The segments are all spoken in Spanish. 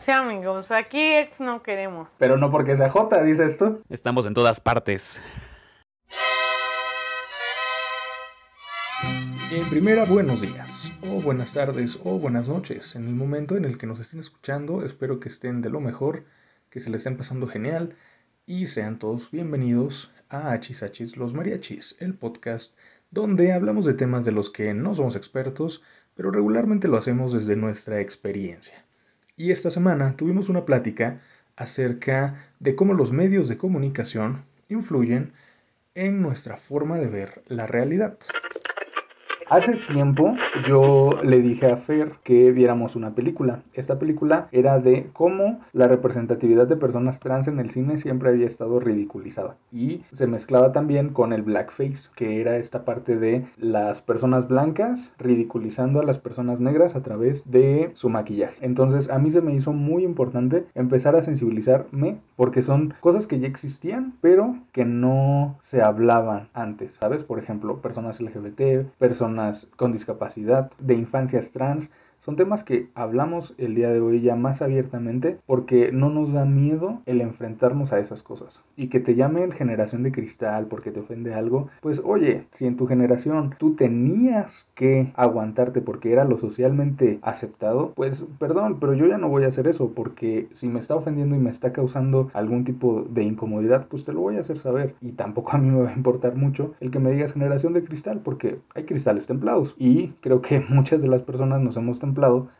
Sí, amigos, aquí ex no queremos. Pero no porque sea J, dices tú. Estamos en todas partes. En primera, buenos días, o buenas tardes, o buenas noches. En el momento en el que nos estén escuchando, espero que estén de lo mejor, que se les estén pasando genial, y sean todos bienvenidos a Hachis Hachis Los Mariachis, el podcast donde hablamos de temas de los que no somos expertos, pero regularmente lo hacemos desde nuestra experiencia. Y esta semana tuvimos una plática acerca de cómo los medios de comunicación influyen en nuestra forma de ver la realidad. Hace tiempo yo le dije a Fer que viéramos una película. Esta película era de cómo la representatividad de personas trans en el cine siempre había estado ridiculizada. Y se mezclaba también con el blackface, que era esta parte de las personas blancas ridiculizando a las personas negras a través de su maquillaje. Entonces a mí se me hizo muy importante empezar a sensibilizarme porque son cosas que ya existían, pero que no se hablaban antes, ¿sabes? Por ejemplo, personas LGBT, personas con discapacidad, de infancias trans, son temas que hablamos el día de hoy ya más abiertamente porque no nos da miedo el enfrentarnos a esas cosas. Y que te llamen generación de cristal porque te ofende algo, pues oye, si en tu generación tú tenías que aguantarte porque era lo socialmente aceptado, pues perdón, pero yo ya no voy a hacer eso porque si me está ofendiendo y me está causando algún tipo de incomodidad, pues te lo voy a hacer saber. Y tampoco a mí me va a importar mucho el que me digas generación de cristal porque hay cristales templados. Y creo que muchas de las personas nos hemos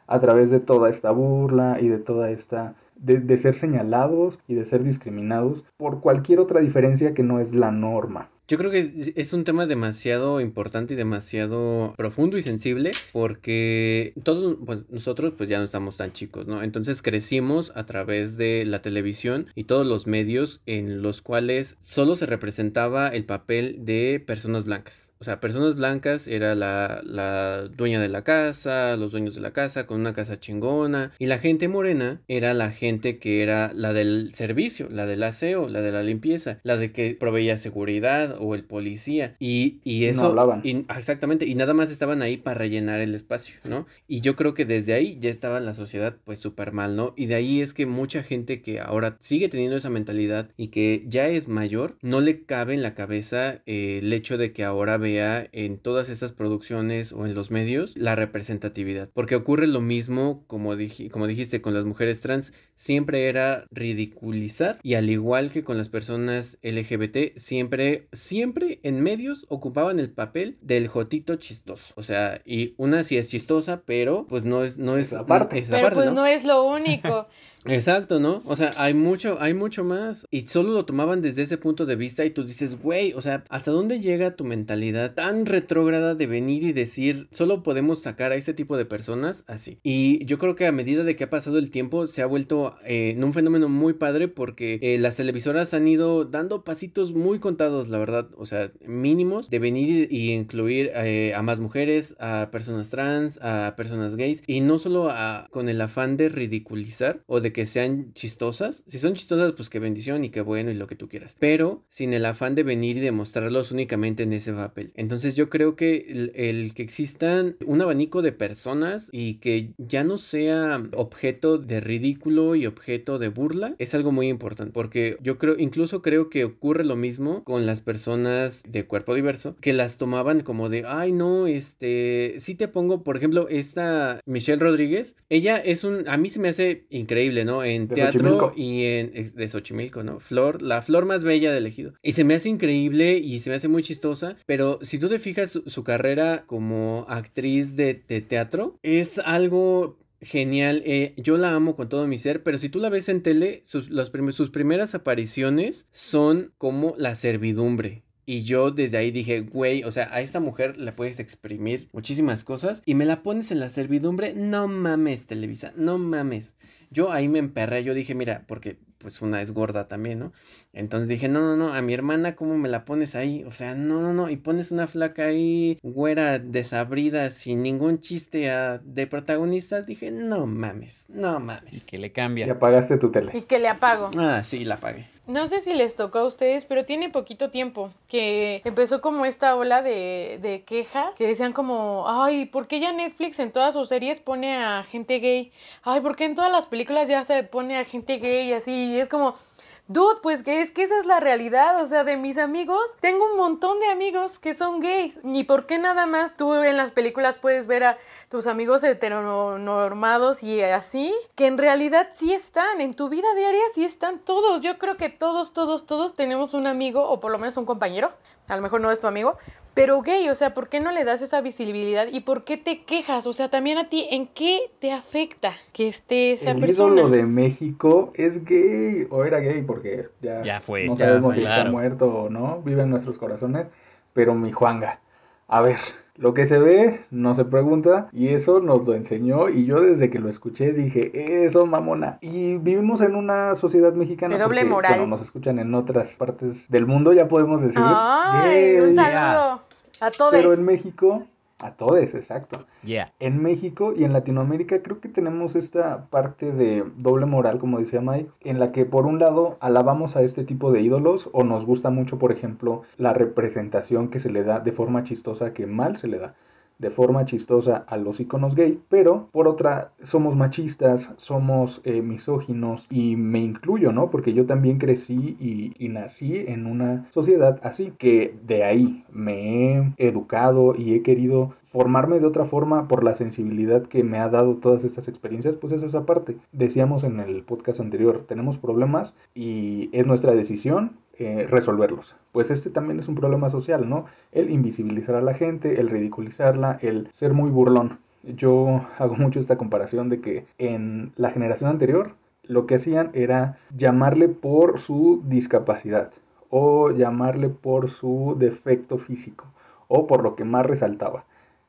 a través de toda esta burla y de toda esta de, ser señalados y de ser discriminados por cualquier otra diferencia que no es la norma. Yo creo que es un tema demasiado importante y demasiado profundo y sensible porque todos pues, nosotros pues ya no estamos tan chicos, ¿no? Entonces crecimos a través de la televisión y todos los medios en los cuales solo se representaba el papel de personas blancas. O sea, personas blancas era la, la dueña de la casa, los dueños de la casa con una casa chingona y la gente morena era la gente que era la del servicio, la del aseo, la de la limpieza, la de que proveía seguridad o el policía. Y, y eso. No hablaban. Y, exactamente. Y nada más estaban ahí para rellenar el espacio, ¿no? Y yo creo que desde ahí ya estaba la sociedad, pues súper mal, ¿no? Y de ahí es que mucha gente que ahora sigue teniendo esa mentalidad y que ya es mayor, no le cabe en la cabeza eh, el hecho de que ahora vea en todas estas producciones o en los medios la representatividad. Porque ocurre lo mismo, como, como dijiste, con las mujeres trans, siempre era ridiculizar. Y al igual que con las personas LGBT, siempre, siempre en medios ocupaban el papel del jotito chistoso. O sea, y una sí es chistosa, pero pues no es, no es, aparte. pero pues ¿no? es lo único. Exacto, ¿no? O sea, hay mucho, hay mucho más. Y solo lo tomaban desde ese punto de vista y tú dices, güey, o sea, ¿hasta dónde llega tu mentalidad tan retrógrada de venir y decir, solo podemos sacar a este tipo de personas así? Y yo creo que a medida de que ha pasado el tiempo se ha vuelto eh, en un fenómeno muy padre porque eh, las televisoras han ido dando pasitos muy contados, la verdad, o sea, mínimos de venir y incluir eh, a más mujeres, a personas trans, a personas gays y no solo a, con el afán de ridiculizar o de que sean chistosas. Si son chistosas, pues qué bendición y qué bueno y lo que tú quieras. Pero sin el afán de venir y demostrarlos únicamente en ese papel. Entonces yo creo que el, que existan un abanico de personas y que ya no sea objeto de ridículo y objeto de burla es algo muy importante. Porque yo creo, incluso creo que ocurre lo mismo con las personas de cuerpo diverso que las tomaban como de, ay no, este, si te pongo, por ejemplo, esta Michelle Rodríguez, ella es un, a mí se me hace increíble ¿no? En teatro y en de Xochimilco, ¿no? Flor, la flor más bella de elegido. Y se me hace increíble y se me hace muy chistosa, pero si tú te fijas su, carrera como actriz de, teatro, es algo genial. Eh, yo la amo con todo mi ser, pero si tú la ves en tele, sus, sus primeras apariciones son como la servidumbre. Y yo desde ahí dije, güey, o sea, a esta mujer le puedes exprimir muchísimas cosas y me la pones en la servidumbre. No mames, Televisa, no mames. Yo ahí me emperré, yo dije, mira, porque pues una es gorda también, ¿no? Entonces dije, no, no, no, a mi hermana, ¿cómo me la pones ahí? O sea, no, no, no, y pones una flaca ahí, güera, desabrida, sin ningún chiste de protagonista, dije, no mames, no mames. Y que le cambia. Y apagaste tu tele. Y que le apago. Ah, sí, la apagué. No sé si les tocó a ustedes, pero tiene poquito tiempo que empezó como esta ola de, de quejas que decían como, ay, ¿por qué ya Netflix en todas sus series pone a gente gay? Ay, ¿por qué en todas las películas ya se pone a gente gay y así? Y es como, Dude, pues que es que esa es la realidad, o sea, de mis amigos, tengo un montón de amigos que son gays. ¿Y por qué nada más tú en las películas puedes ver a tus amigos heteronormados y así? Que en realidad sí están, en tu vida diaria sí están todos. Yo creo que todos, todos, todos tenemos un amigo o por lo menos un compañero, a lo mejor no es tu amigo, pero gay, o sea, ¿por qué no le das esa visibilidad y por qué te quejas? O sea, también a ti, ¿en qué te afecta que esté esa el persona? ídolo de México es gay, o era gay porque ya, Ya fue, no ya sabemos fue, si está muerto o no, vive en nuestros corazones, pero mi Juanga, a ver, lo que se ve no se pregunta y eso nos lo enseñó y yo desde que lo escuché dije, eso mamona. Y vivimos en una sociedad mexicana De doble porque, moral. Bueno, nos escuchan en otras partes del mundo, ya podemos decir. Ay, un saludo a todos. Pero en México, a todos, exacto. Yeah. En México y en Latinoamérica creo que tenemos esta parte de doble moral, como decía Mike, en la que por un lado alabamos a este tipo de ídolos o nos gusta mucho, por ejemplo, la representación que se le da de forma chistosa, que mal se le da de forma chistosa a los iconos gay, pero por otra somos machistas, somos eh, misóginos y me incluyo, ¿no? Porque yo también crecí y, y nací en una sociedad así que de ahí me he educado y he querido formarme de otra forma por la sensibilidad que me ha dado todas estas experiencias, pues eso es aparte. Decíamos en el podcast anterior, tenemos problemas y es nuestra decisión eh, resolverlos. Pues este también es un problema social, ¿no? El invisibilizar a la gente, el ridiculizarla, el ser muy burlón. Yo hago mucho esta comparación de que en la generación anterior lo que hacían era llamarle por su discapacidad o llamarle por su defecto físico o por lo que más resaltaba.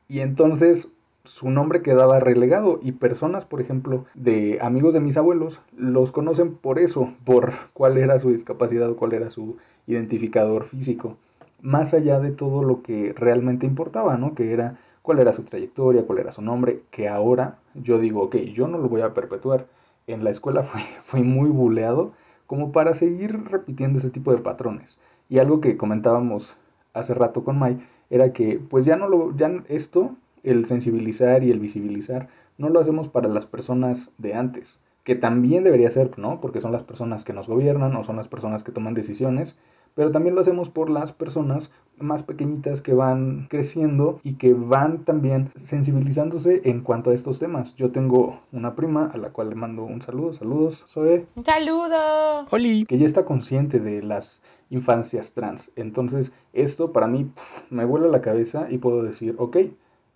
Y entonces su nombre quedaba relegado y personas, por ejemplo, de amigos de mis abuelos, los conocen por eso, por cuál era su discapacidad cuál era su identificador físico, más allá de todo lo que realmente importaba, ¿no? Que era cuál era su trayectoria, cuál era su nombre, que ahora yo digo, ok, yo no lo voy a perpetuar. En la escuela fui, fui muy buleado como para seguir repitiendo ese tipo de patrones. Y algo que comentábamos hace rato con Mai era que pues ya no lo, ya esto el sensibilizar y el visibilizar, no lo hacemos para las personas de antes, que también debería ser, ¿no? Porque son las personas que nos gobiernan o son las personas que toman decisiones, pero también lo hacemos por las personas más pequeñitas que van creciendo y que van también sensibilizándose en cuanto a estos temas. Yo tengo una prima a la cual le mando un saludo, saludos, Zoe, Un saludo. Oli. que ya está consciente de las infancias trans. Entonces, esto para mí pf, me vuela la cabeza y puedo decir, ok,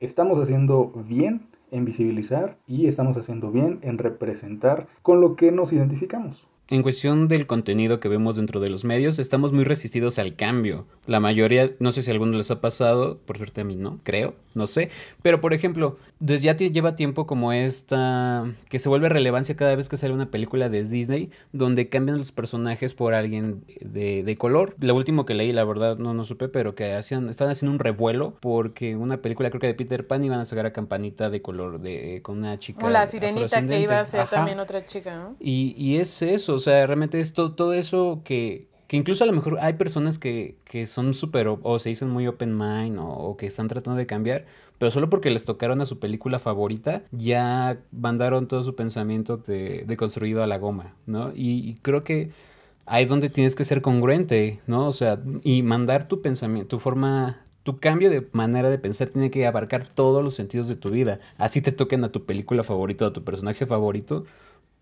estamos haciendo bien en visibilizar y estamos haciendo bien en representar con lo que nos identificamos. En cuestión del contenido que vemos dentro de los medios, estamos muy resistidos al cambio. La mayoría, no sé si a alguno les ha pasado, por suerte a mí no, creo, no sé. Pero por ejemplo, desde ya lleva tiempo como esta, que se vuelve relevancia cada vez que sale una película de Disney, donde cambian los personajes por alguien de, de color. Lo último que leí, la verdad no, no supe, pero que hacían, estaban haciendo un revuelo porque una película creo que de Peter Pan iban a sacar a Campanita de color, de, con una chica. O la sirenita que iba a ser Ajá. también otra chica, ¿no? Y, y es eso, o sea, realmente es to- todo eso que, que incluso a lo mejor hay personas que, que son súper, o, se dicen muy open mind, o, que están tratando de cambiar, pero solo porque les tocaron a su película favorita, ya mandaron todo su pensamiento de, de construido a la goma, ¿no? Y, y creo que ahí es donde tienes que ser congruente, ¿no? O sea, y mandar tu pensamiento, tu forma... Tu cambio de manera de pensar tiene que abarcar todos los sentidos de tu vida. Así te toquen a tu película favorita o a tu personaje favorito,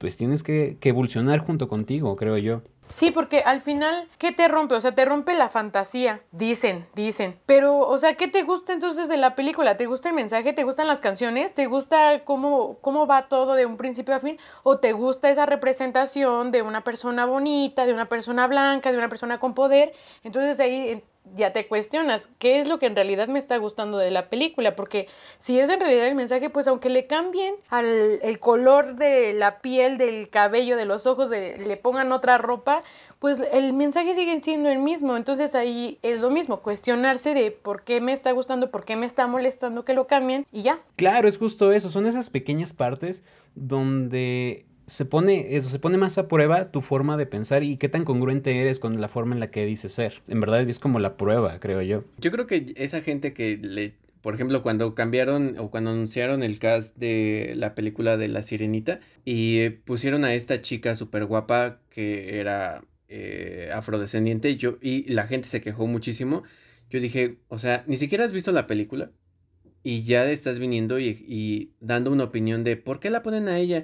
pues tienes que, que evolucionar junto contigo, creo yo. Sí, porque al final, ¿qué te rompe? O sea, te rompe la fantasía. Dicen, dicen. Pero, o sea, ¿qué te gusta entonces de la película? ¿Te gusta el mensaje? ¿Te gustan las canciones? ¿Te gusta cómo, cómo va todo de un principio a fin? ¿O te gusta esa representación de una persona bonita, de una persona blanca, de una persona con poder? Entonces ahí, ya te cuestionas, ¿qué es lo que en realidad me está gustando de la película? Porque si es en realidad el mensaje, pues aunque le cambien al, el color de la piel, del cabello, de los ojos, de, le pongan otra ropa, pues el mensaje sigue siendo el mismo. Entonces ahí es lo mismo, cuestionarse de por qué me está gustando, por qué me está molestando que lo cambien y ya. Claro, es justo eso, son esas pequeñas partes donde se pone, eso, se pone más a prueba tu forma de pensar y qué tan congruente eres con la forma en la que dices ser. En verdad es como la prueba, creo yo. Yo creo que esa gente que le, por ejemplo, cuando cambiaron o cuando anunciaron el cast de la película de La Sirenita y pusieron a esta chica súper guapa que era eh, afrodescendiente yo, y la gente se quejó muchísimo, yo dije, o sea, ni siquiera has visto la película y ya estás viniendo y, y dando una opinión de por qué la ponen a ella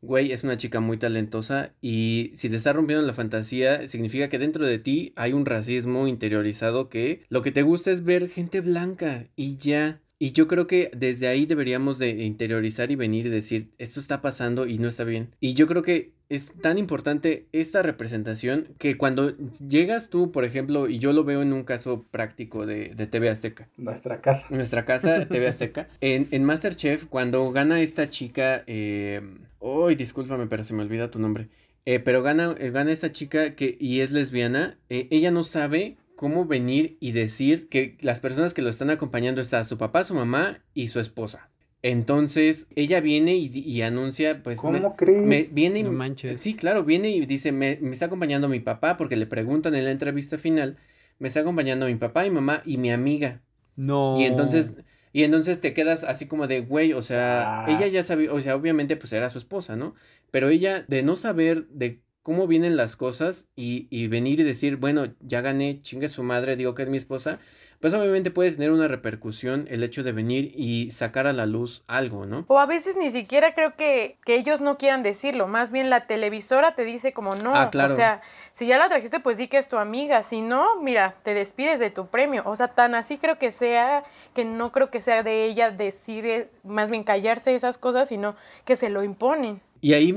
güey, es una chica muy talentosa y si te está rompiendo la fantasía, significa que dentro de ti hay un racismo interiorizado que lo que te gusta es ver gente blanca y ya. Y yo creo que desde ahí deberíamos de interiorizar y venir y decir, esto está pasando y no está bien. Y yo creo que es tan importante esta representación que cuando llegas tú, por ejemplo, y yo lo veo en un caso práctico de, de TV Azteca. Nuestra casa. Nuestra casa, TV Azteca. en, en Masterchef, cuando gana esta chica, eh, Uy, discúlpame, pero se me olvida tu nombre. Eh, pero gana, eh, gana esta chica que, y es lesbiana. ella no sabe cómo venir y decir que las personas que lo están acompañando está su papá, su mamá y su esposa. Entonces ella viene y, anuncia, pues. ¿Cómo crees? viene y, Sí, claro, viene y dice: me, me, está acompañando mi papá, porque le preguntan en la entrevista final: Me está acompañando mi papá, mi mamá y mi amiga. No. Y entonces. Y entonces te quedas así como de, güey, o sea, ella ya sabía, o sea, obviamente pues era su esposa, ¿no? Pero ella de no saber de cómo vienen las cosas y, y venir y decir, bueno, ya gané, chingue su madre, digo que es mi esposa, pues obviamente puede tener una repercusión el hecho de venir y sacar a la luz algo, ¿no? O a veces ni siquiera creo que, que ellos no quieran decirlo, más bien la televisora te dice como no, ah, claro. o sea, si ya la trajiste pues di que es tu amiga, si no, mira, te despides de tu premio, o sea, tan así creo que sea, que no creo que sea de ella decir, eh, más bien callarse esas cosas, sino que se lo imponen. Y ahí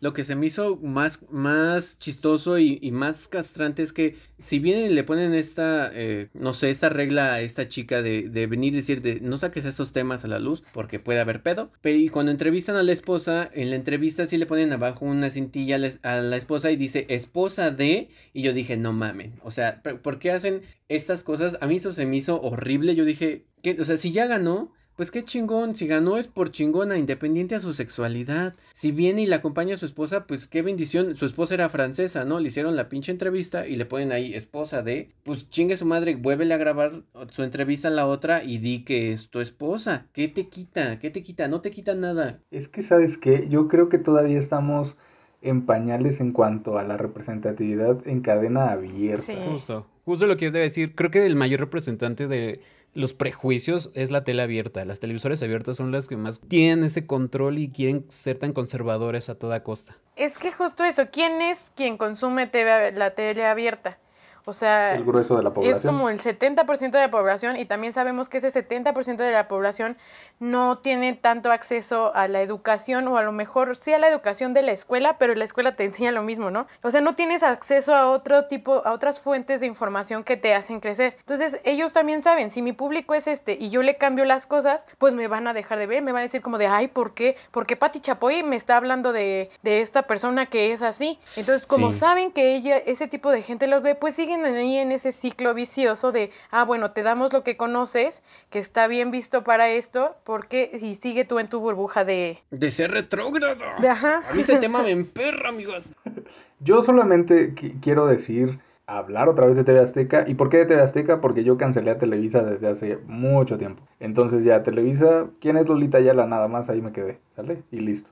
lo que se me hizo más, más chistoso y, más castrante es que si bien le ponen esta, eh, no sé, esta regla a esta chica de, de, venir y decir de no saques estos temas a la luz porque puede haber pedo, pero y cuando entrevistan a la esposa, en la entrevista sí le ponen abajo una cintilla a la, esposa y dice esposa de, y yo dije no mamen, o sea, ¿por qué hacen estas cosas? A mí eso se me hizo horrible, yo dije, que, o sea, si ya ganó, pues qué chingón, si ganó es por chingona, independiente a su sexualidad. Si viene y la acompaña a su esposa, pues qué bendición. Su esposa era francesa, ¿no? Le hicieron la pinche entrevista y le ponen ahí esposa de, pues chingue su madre, vuélvele a grabar su entrevista en la otra y di que es tu esposa. ¿Qué te quita? ¿Qué te quita? No te quita nada. Es que, ¿sabes qué? Yo creo que todavía estamos en pañales en cuanto a la representatividad en cadena abierta. Sí. Justo, justo lo que yo te decir. Creo que el mayor representante de los prejuicios es la tele abierta. Las televisoras abiertas son las que más tienen ese control y quieren ser tan conservadores a toda costa. Es que justo eso, ¿quién es quien consume la tele abierta? O sea, el grueso de la población. es como el 70% de la población y también sabemos que ese 70% de la población no tiene tanto acceso a la educación o a lo mejor sí a la educación de la escuela, pero la escuela te enseña lo mismo, ¿no? O sea, no tienes acceso a otro tipo, a otras fuentes de información que te hacen crecer. Entonces, ellos también saben, si mi público es este y yo le cambio las cosas, pues me van a dejar de ver, me van a decir como de, ay, ¿por qué? Porque Patti Chapoy me está hablando de, de esta persona que es así. Entonces, como Sí. saben que ella, ese tipo de gente los ve, pues siguen ahí en ese ciclo vicioso de, ah, bueno, te damos lo que conoces, que está bien visto para esto, porque y sigue tú en tu burbuja de... De ser retrógrado. de ajá. A mí este tema me emperra, amigos. Yo solamente qui- quiero decir, hablar otra vez de TV Azteca. ¿Y por qué de TV Azteca? Porque yo cancelé a Televisa desde hace mucho tiempo. Entonces ya Televisa, ¿quién es Lolita Yala? Nada más ahí me quedé, ¿sale? Y listo.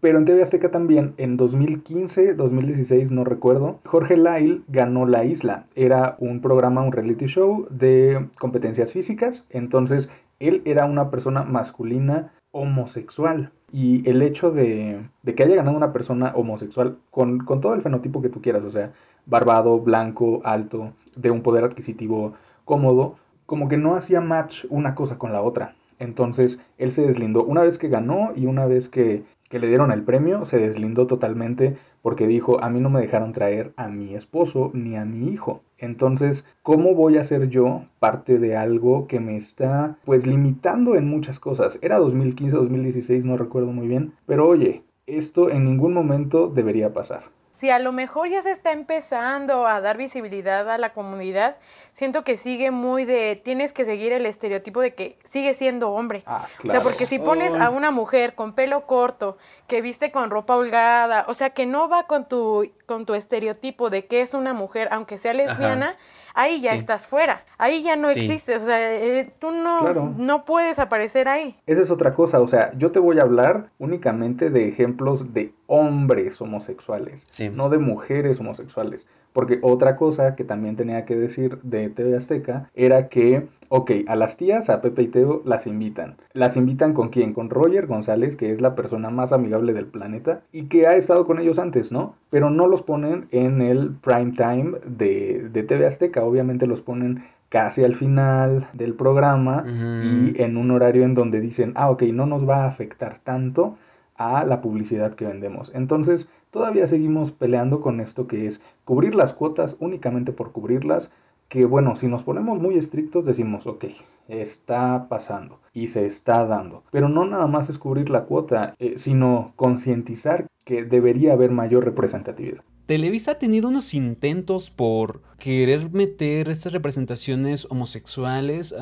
Pero en TV Azteca también, en 2015, 2016, no recuerdo, Jorge Lyle ganó La Isla. Era un programa, un reality show de competencias físicas. Entonces, él era una persona masculina homosexual. Y el hecho de, de que haya ganado una persona homosexual con, con todo el fenotipo que tú quieras, o sea, barbado, blanco, alto, de un poder adquisitivo cómodo, como que no hacía match una cosa con la otra. Entonces él se deslindó una vez que ganó y una vez que, que le dieron el premio, se deslindó totalmente porque dijo, a mí no me dejaron traer a mi esposo ni a mi hijo. Entonces, ¿cómo voy a ser yo parte de algo que me está pues limitando en muchas cosas? Era 2015, 2016, no recuerdo muy bien, pero oye, esto en ningún momento debería pasar si a lo mejor ya se está empezando a dar visibilidad a la comunidad, siento que sigue muy de, tienes que seguir el estereotipo de que sigue siendo hombre. Ah, claro. O sea, porque si pones a una mujer con pelo corto, que viste con ropa holgada, o sea, que no va con tu, con tu estereotipo de que es una mujer, aunque sea lesbiana, ahí ya estás fuera, ahí ya no existes, o sea, eh, tú no, no puedes aparecer ahí. Esa es otra cosa, o sea, yo te voy a hablar únicamente de ejemplos de hombres homosexuales, no de mujeres homosexuales, porque otra cosa que también tenía que decir de TV Azteca era que, ok, a las tías, a Pepe y Teo, las invitan. ¿Las invitan con quién? Con Roger González, que es la persona más amigable del planeta y que ha estado con ellos antes, ¿no? Pero no los ponen en el prime time de, de TV Azteca, obviamente los ponen casi al final del programa y en un horario en donde dicen, ah, ok, no nos va a afectar tanto a la publicidad que vendemos. Entonces, todavía seguimos peleando con esto que es cubrir las cuotas únicamente por cubrirlas, que bueno, si nos ponemos muy estrictos decimos, ok, está pasando y se está dando. Pero no nada más es cubrir la cuota, eh, sino concientizar que debería haber mayor representatividad. Televisa ha tenido unos intentos por querer meter estas representaciones homosexuales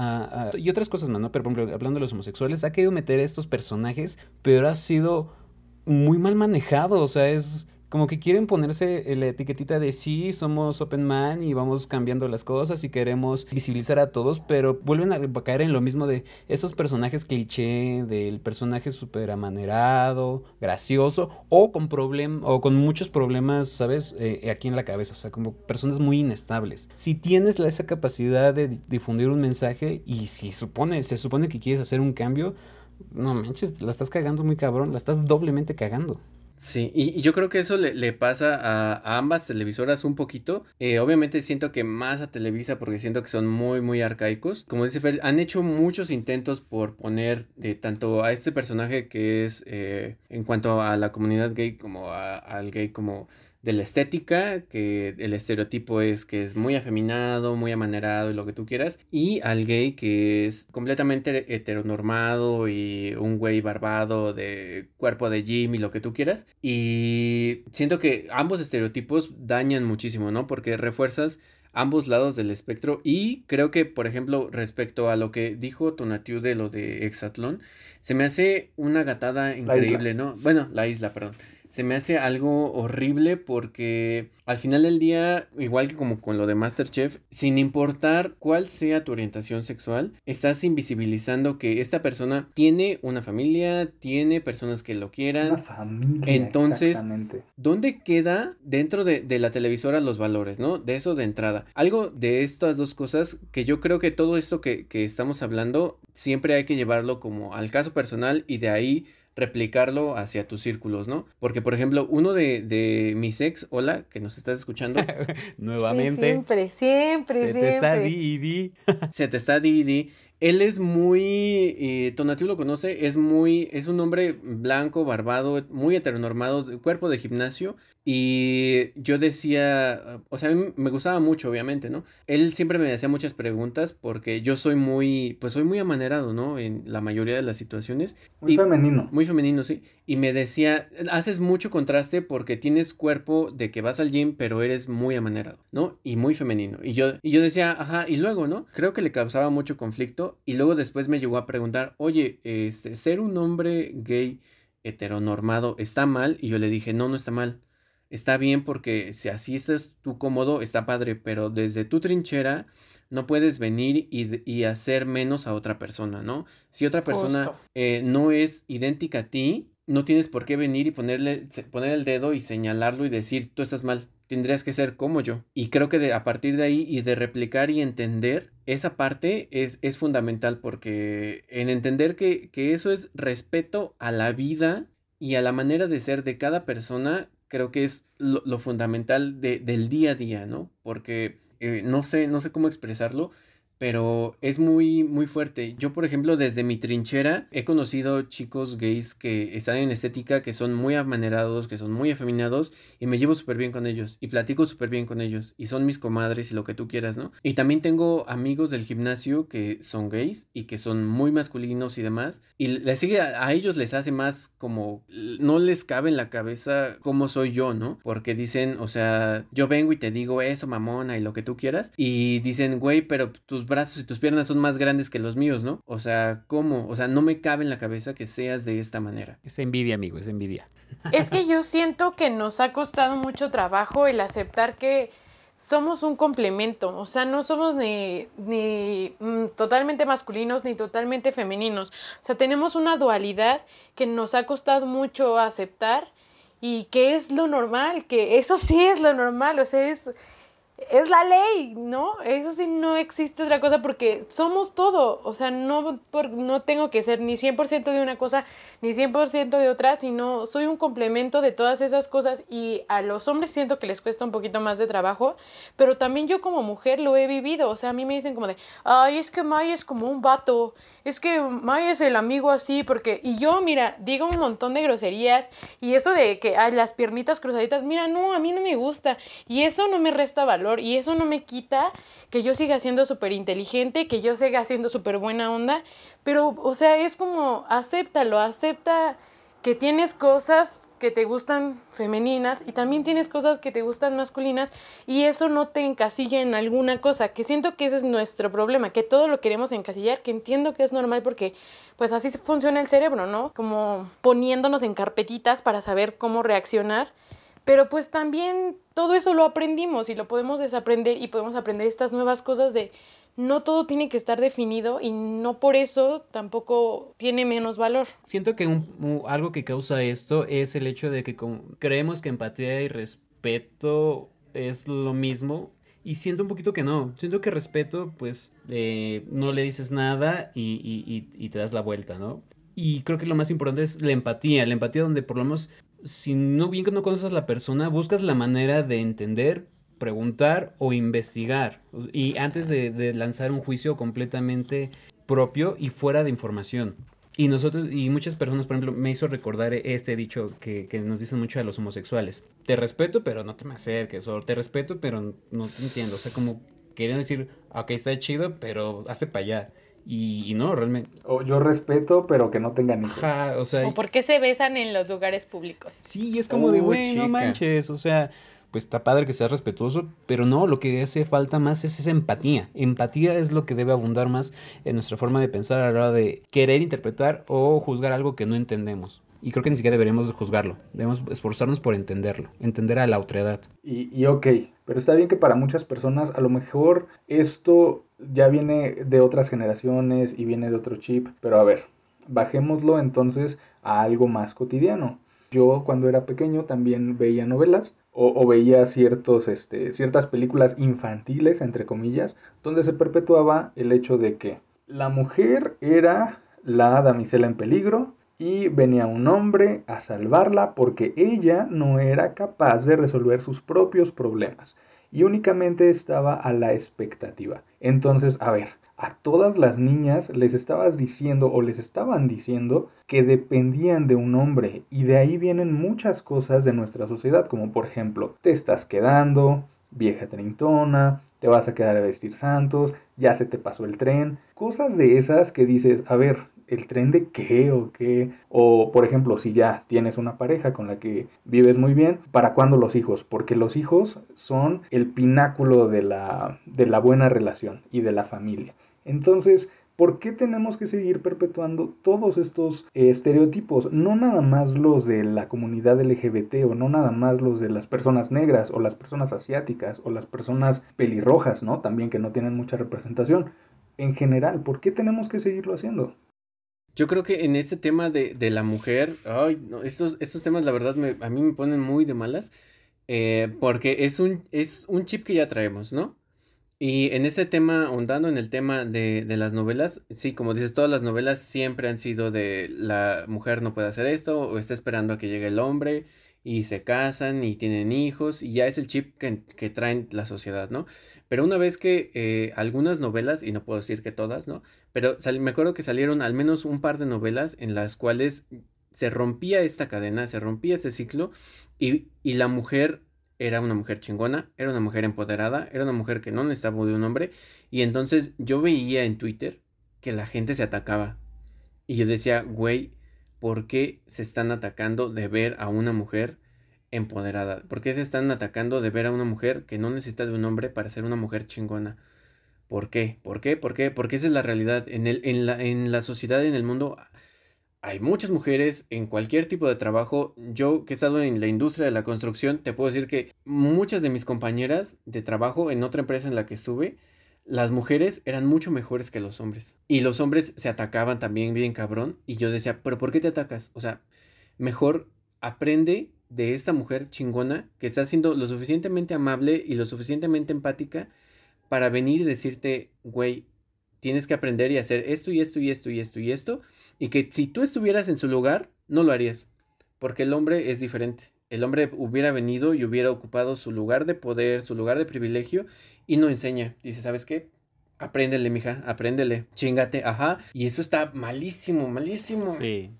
y otras cosas más, ¿no? Pero, por ejemplo, hablando de los homosexuales, ha querido meter estos personajes, pero ha sido muy mal manejado, o sea, es como que quieren ponerse la etiquetita de sí, somos open man y vamos cambiando las cosas y queremos visibilizar a todos, pero vuelven a caer en lo mismo de esos personajes cliché, del personaje súper amanerado, gracioso o con problem o con muchos problemas, ¿sabes? Eh, aquí en la cabeza, o sea, como personas muy inestables. Si tienes esa capacidad de difundir un mensaje y si supone, se supone que quieres hacer un cambio, no manches, la estás cagando muy cabrón, la estás doblemente cagando. Sí, y, yo creo que eso le, pasa a, ambas televisoras un poquito. Eh, obviamente siento que más a Televisa porque siento que son muy, muy arcaicos. Como dice Fer, han hecho muchos intentos por poner eh, tanto a este personaje que es eh, en cuanto a la comunidad gay como al gay como de la estética, que el estereotipo es que es muy afeminado, muy amanerado y lo que tú quieras, y al gay que es completamente heteronormado y un güey barbado de cuerpo de gym y lo que tú quieras. Y siento que ambos estereotipos dañan muchísimo, ¿no? Porque refuerzas ambos lados del espectro y creo que por ejemplo respecto a lo que dijo Tonatiu de lo de Exatlón se me hace una gatada increíble, ¿no? Bueno, la isla, perdón se me hace algo horrible porque al final del día, igual que como con lo de Masterchef, sin importar cuál sea tu orientación sexual, estás invisibilizando que esta persona tiene una familia, tiene personas que lo quieran. Una familia. Entonces, ¿dónde queda dentro de, la televisora los valores, no? De eso de entrada. Algo de estas dos cosas que yo creo que todo esto que, que estamos hablando siempre hay que llevarlo como al caso personal y de ahí replicarlo hacia tus círculos, ¿no? Porque, por ejemplo, uno de, de mis ex, hola, que nos estás escuchando. Nuevamente. siempre, siempre, se siempre. te está DVD. se te está DVD. Él es muy, eh, Tonatiuh lo conoce, es muy, es un hombre blanco, barbado, muy heteronormado, cuerpo de gimnasio. Y yo decía, o sea, a mí me gustaba mucho, obviamente, ¿no? Él siempre me hacía muchas preguntas porque yo soy muy, pues soy muy amanerado, ¿no? En la mayoría de las situaciones. Muy femenino. Muy femenino, sí. Y me decía, haces mucho contraste porque tienes cuerpo de que vas al gym, pero eres muy amanerado, ¿no? Y muy femenino. Y yo, y yo decía, ajá, y luego, ¿no? Creo que le causaba mucho conflicto y luego después me llegó a preguntar, oye, este, ser un hombre gay heteronormado está mal. Y yo le dije, no, no está mal. Está bien porque si así estás tú cómodo, está padre, pero desde tu trinchera no puedes venir y, hacer menos a otra persona, ¿no? Si otra persona eh, no es idéntica a ti, no tienes por qué venir y ponerle, poner el dedo y señalarlo y decir, tú estás mal tendrías que ser como yo. Y creo que a partir de ahí y de replicar y entender esa parte es, es fundamental porque en entender que, eso es respeto a la vida y a la manera de ser de cada persona, creo que es lo, fundamental del día a día, ¿no? Porque eh, no, sé, no sé cómo expresarlo, pero es muy, muy fuerte. Yo, por ejemplo, desde mi trinchera he conocido chicos gays que están en estética, que son muy amanerados, que son muy afeminados, y me llevo súper bien con ellos, y platico súper bien con ellos, y son mis comadres y lo que tú quieras, ¿no? Y también tengo amigos del gimnasio que son gays y que son muy masculinos y demás, y les sigue, a, ellos les hace más como, no les cabe en la cabeza cómo soy yo, ¿no? Porque dicen, o sea, yo vengo y te digo eso, mamona, y lo que tú quieras, y dicen, güey, pero tus brazos y tus piernas son más grandes que los míos, ¿no? O sea, ¿cómo? O sea, no me cabe en la cabeza que seas de esta manera. Es envidia, amigo, es envidia. Es que yo siento que nos ha costado mucho trabajo el aceptar que somos un complemento, o sea, no somos ni, ni mm, totalmente masculinos ni totalmente femeninos, o sea, tenemos una dualidad que nos ha costado mucho aceptar y que es lo normal, que eso sí es lo normal, o sea, es es la ley, ¿no? Eso sí no existe otra cosa porque somos todo, o sea, no, por, no tengo que ser ni 100% de una cosa ni 100% de otra, sino soy un complemento de todas esas cosas y a los hombres siento que les cuesta un poquito más de trabajo, pero también yo como mujer lo he vivido, o sea, a mí me dicen como de, ay, es que Maya es como un vato, es que Maya es el amigo así, porque, y yo, mira, digo un montón de groserías y eso de que, hay las piernitas cruzaditas, mira, no, a mí no me gusta y eso no me resta valor y eso no me quita que yo siga siendo súper inteligente, que yo siga siendo súper buena onda, pero, o sea, es como, acéptalo, acepta que tienes cosas que te gustan femeninas y también tienes cosas que te gustan masculinas y eso no te encasilla en alguna cosa, que siento que ese es nuestro problema, que todo lo queremos encasillar, que entiendo que es normal porque pues así funciona el cerebro, ¿no? Como poniéndonos en carpetitas para saber cómo reaccionar pero pues también todo eso lo aprendimos y lo podemos desaprender y podemos aprender estas nuevas cosas de no todo tiene que estar definido y no por eso tampoco tiene menos valor. Siento que algo que causa esto es el hecho de que creemos que empatía y respeto es lo mismo y siento un poquito que no. Siento que respeto, pues, eh, no le dices nada y, y, y, te das la vuelta, ¿no? Y creo que lo más importante es la empatía. La empatía donde por lo menos si no bien que no conoces a la persona, buscas la manera de entender, preguntar o investigar. Y antes de, lanzar un juicio completamente propio y fuera de información. Y nosotros, y muchas personas, por ejemplo, me hizo recordar este dicho que, que, nos dicen mucho a los homosexuales. Te respeto, pero no te me acerques. O te respeto, pero no te entiendo. O sea, como querían decir, ok, está chido, pero hazte para allá. Y, no, realmente. O yo respeto, pero que no tengan hijos. o sea. O por qué se besan en los lugares públicos. Sí, es como de, güey, no manches. O sea, pues está padre que seas respetuoso, pero no, lo que hace falta más es esa empatía. Empatía es lo que debe abundar más en nuestra forma de pensar a la hora de querer interpretar o juzgar algo que no entendemos. Y creo que ni siquiera deberíamos juzgarlo. Debemos esforzarnos por entenderlo, entender a la otredad. Y, y ok, pero está bien que para muchas personas a lo mejor esto ya viene de otras generaciones y viene de otro chip. Pero a ver, bajémoslo entonces a algo más cotidiano. Yo cuando era pequeño también veía novelas o, o, veía ciertos, este, ciertas películas infantiles, entre comillas, donde se perpetuaba el hecho de que la mujer era la damisela en peligro y venía un hombre a salvarla porque ella no era capaz de resolver sus propios problemas y únicamente estaba a la expectativa. Entonces, a ver, a todas las niñas les estabas diciendo o les estaban diciendo que dependían de un hombre y de ahí vienen muchas cosas de nuestra sociedad como por ejemplo te estás quedando, vieja treintona, te vas a quedar a vestir santos, ya se te pasó el tren, cosas de esas que dices, a ver, ¿el tren de qué o qué? O por ejemplo, si ya tienes una pareja con la que vives muy bien, ¿para cuándo los hijos? Porque los hijos son el pináculo de la, de la buena relación y de la familia. Entonces, ¿Por qué tenemos que seguir perpetuando todos estos estereotipos? No nada más los de la comunidad LGBT o no nada más los de las personas negras o las personas asiáticas o las personas pelirrojas, ¿no? También que no tienen mucha representación. En general, ¿por qué tenemos que seguirlo haciendo? Yo creo que en ese tema de, de la mujer, ay, no, estos, estos temas la verdad me, a mí me ponen muy de malas, eh, porque es un, es un chip que ya traemos, ¿no? Y en ese tema, ahondando en el tema de, de, las novelas, sí, como dices, todas las novelas siempre han sido de la mujer no puede hacer esto, o está esperando a que llegue el hombre, y se casan y tienen hijos y ya es el chip que, que traen la sociedad, ¿no? Pero una vez que eh, algunas novelas, y no puedo decir que todas, ¿no? Pero me acuerdo que salieron al menos un par de novelas en las cuales se rompía esta cadena, se rompía este ciclo y, y la mujer era una mujer chingona, era una mujer empoderada, era una mujer que no necesitaba de un hombre y entonces yo veía en Twitter que la gente se atacaba y yo decía, güey, ¿por qué se están atacando de ver a una mujer empoderada? ¿Por qué se están atacando de ver a una mujer que no necesita de un hombre para ser una mujer chingona? ¿Por qué? ¿Por qué? ¿Por qué? Porque esa es la realidad. En, la, la sociedad, en el mundo, hay muchas mujeres en cualquier tipo de trabajo. Yo que he estado en la industria de la construcción, te puedo decir que muchas de mis compañeras de trabajo en otra empresa en la que estuve, las mujeres eran mucho mejores que los hombres. Y los hombres se atacaban también bien cabrón. Y yo decía, pero ¿por qué te atacas? O sea, mejor aprende de esta mujer chingona que está siendo lo suficientemente amable y lo suficientemente empática para venir y decirte, güey, tienes que aprender y hacer esto y esto y esto y esto y esto. Y que si tú estuvieras en su lugar, no lo harías. Porque el hombre es diferente. El hombre hubiera venido y hubiera ocupado su lugar de poder, su lugar de privilegio y no enseña. Dice, ¿sabes qué? Apréndele, mija, apréndele. Chingate, ajá. Y eso está malísimo, malísimo. Sí.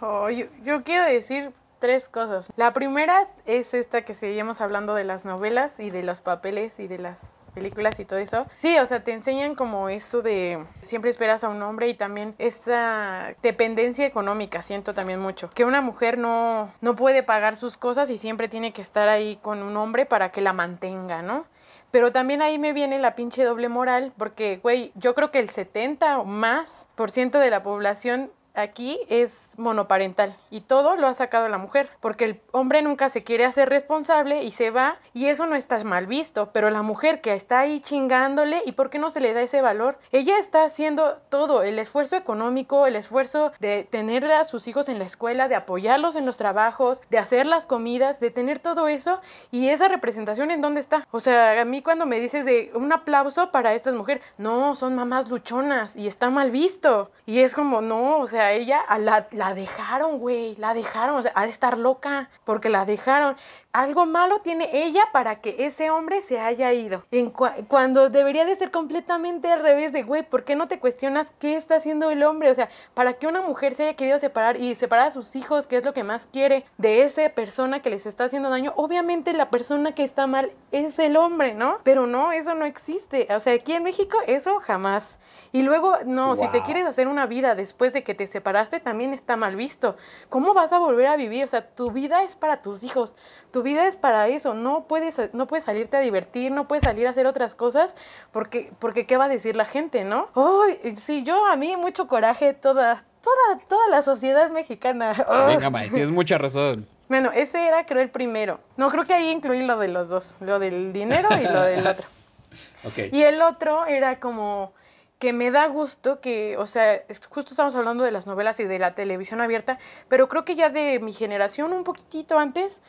Oh, yo, yo quiero decir tres cosas. La primera es esta que seguimos hablando de las novelas y de los papeles y de las películas y todo eso. Sí, o sea, te enseñan como eso de siempre esperas a un hombre y también esa dependencia económica, siento también mucho. Que una mujer no, no puede pagar sus cosas y siempre tiene que estar ahí con un hombre para que la mantenga, ¿no? Pero también ahí me viene la pinche doble moral, porque, güey, yo creo que el 70 o más por ciento de la población aquí es monoparental y todo lo ha sacado la mujer, porque el hombre nunca se quiere hacer responsable y se va y eso no está mal visto, pero la mujer que está ahí chingándole y por qué no se le da ese valor, ella está haciendo todo, el esfuerzo económico, el esfuerzo de tener a sus hijos en la escuela, de apoyarlos en los trabajos, de hacer las comidas, de tener todo eso y esa representación en dónde está. O sea, a mí cuando me dices de un aplauso para estas mujeres, no, son mamás luchonas y está mal visto y es como, no, o sea, ella la, la dejaron, güey, la dejaron, o sea, ha de estar loca porque la dejaron. Algo malo tiene ella para que ese hombre se haya ido. En cuando debería de ser completamente al revés de, güey, ¿por qué no te cuestionas qué está haciendo el hombre? O sea, para que una mujer se haya querido separar y separar a sus hijos, que es lo que más quiere de esa persona que les está haciendo daño, obviamente la persona que está mal es el hombre, ¿no? Pero no, eso no existe. O sea, aquí en México eso jamás. Y luego, no, si te quieres hacer una vida después de que te separaste, también está mal visto. ¿Cómo vas a volver a vivir? O sea, tu vida es para tus hijos, tu vida es para eso. No puedes, no puedes salirte a divertir, no puedes salir a hacer otras cosas, porque, porque ¿qué va a decir la gente, no? Ay, sí, yo a mí mucho coraje toda, toda, toda la sociedad mexicana. Venga, May, tienes mucha razón. Bueno, ese era creo el primero. No, creo que ahí incluí lo de los dos, lo del dinero y lo del otro. Ok. Y el otro era como que me da gusto que, o sea, justo estamos hablando de las novelas y de la televisión abierta, pero creo que ya de mi generación, un poquitito antes,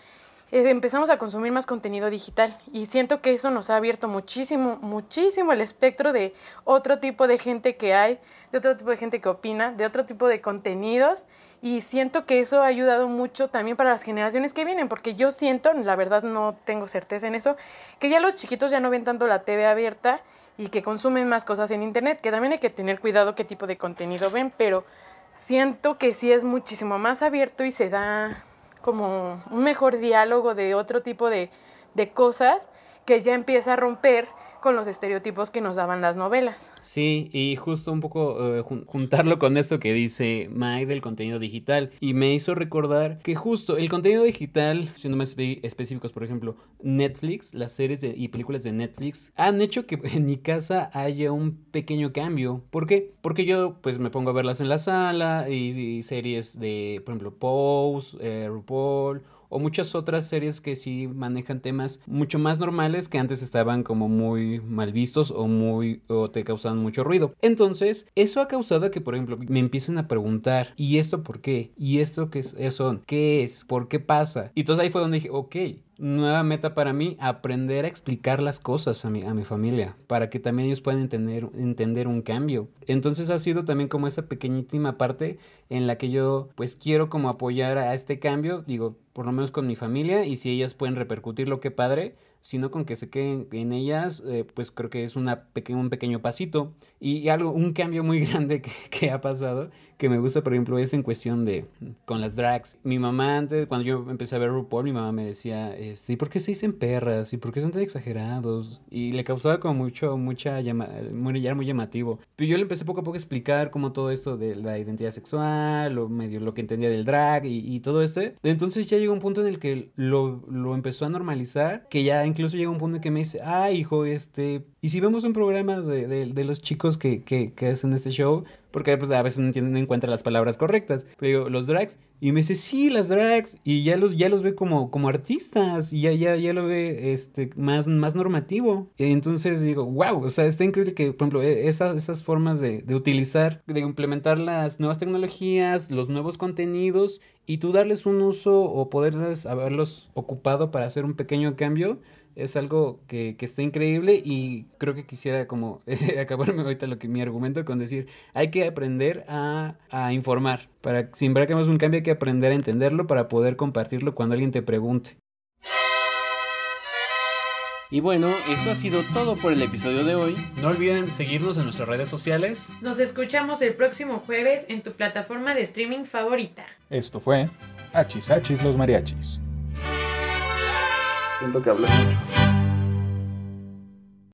empezamos a consumir más contenido digital y siento que eso nos ha abierto muchísimo, muchísimo el espectro de otro tipo de gente que hay, de otro tipo de gente que opina, de otro tipo de contenidos y siento que eso ha ayudado mucho también para las generaciones que vienen, porque yo siento, la verdad no tengo certeza en eso, que ya los chiquitos ya no ven tanto la TV abierta y que consumen más cosas en Internet, que también hay que tener cuidado qué tipo de contenido ven, pero siento que sí es muchísimo más abierto y se da como un mejor diálogo de otro tipo de, de cosas que ya empieza a romper con los estereotipos que nos daban las novelas. Sí, y justo un poco eh, juntarlo con esto que dice Mike del contenido digital. Y me hizo recordar que justo el contenido digital, siendo más específicos, por ejemplo, Netflix, las series y películas de Netflix, han hecho que en mi casa haya un pequeño cambio. ¿Por qué? Porque yo pues me pongo a verlas en la sala y, series de, por ejemplo, Pose, eh, RuPaul o muchas otras series que sí manejan temas mucho más normales que antes estaban como muy mal vistos o muy o te causaban mucho ruido. Entonces, eso ha causado que, por ejemplo, me empiecen a preguntar, ¿y esto por qué? ¿Y esto qué son? ¿Qué es? ¿Por qué pasa? Y entonces ahí fue donde dije, ok, nueva meta para mí, aprender a explicar las cosas a mi, a mi familia, para que también ellos puedan entender, entender un cambio. Entonces ha sido también como esa pequeñísima parte en la que yo pues quiero como apoyar a este cambio, digo, por lo menos con mi familia, y si ellas pueden repercutir lo que padre, sino con que se queden en ellas, eh, pues creo que es una un pequeño pasito. Y algo, un cambio muy grande que, que, ha pasado, que me gusta, por ejemplo, es en cuestión de, con las drags. Mi mamá antes, cuando yo empecé a ver RuPaul, mi mamá me decía, este, ¿y por qué se dicen perras? ¿Y por qué son tan exagerados? Y le causaba como mucho, mucha, llama, muy, muy llamativo. Pero yo le empecé poco a poco a explicar como todo esto de la identidad sexual, o medio lo que entendía del drag y, y todo este. Entonces ya llegó un punto en el que lo, lo empezó a normalizar, que ya incluso llega un punto en que me dice, ah, hijo, este, y si vemos un programa de, de, de los chicos que, que, que, hacen este show, porque pues a veces no tienen en cuenta las palabras correctas, pero digo, los drags, y me dice, sí, las drags, y ya los, ya los ve como, como artistas, y ya, ya, ya lo ve este, más, más normativo. Y entonces digo, wow, o sea, está increíble que, por ejemplo, e, esas, esas formas de, de utilizar, de implementar las nuevas tecnologías, los nuevos contenidos, y tú darles un uso o poderles haberlos ocupado para hacer un pequeño cambio, es algo que, que, está increíble y creo que quisiera como acabarme ahorita lo que mi argumento con decir, hay que aprender a, a informar. Para siempre que hagamos un cambio hay que aprender a entenderlo para poder compartirlo cuando alguien te pregunte. Y bueno, esto ha sido todo por el episodio de hoy. No olviden seguirnos en nuestras redes sociales. Nos escuchamos el próximo jueves en tu plataforma de streaming favorita. Esto fue Hachis Hachis los Mariachis. Siento que hablo mucho.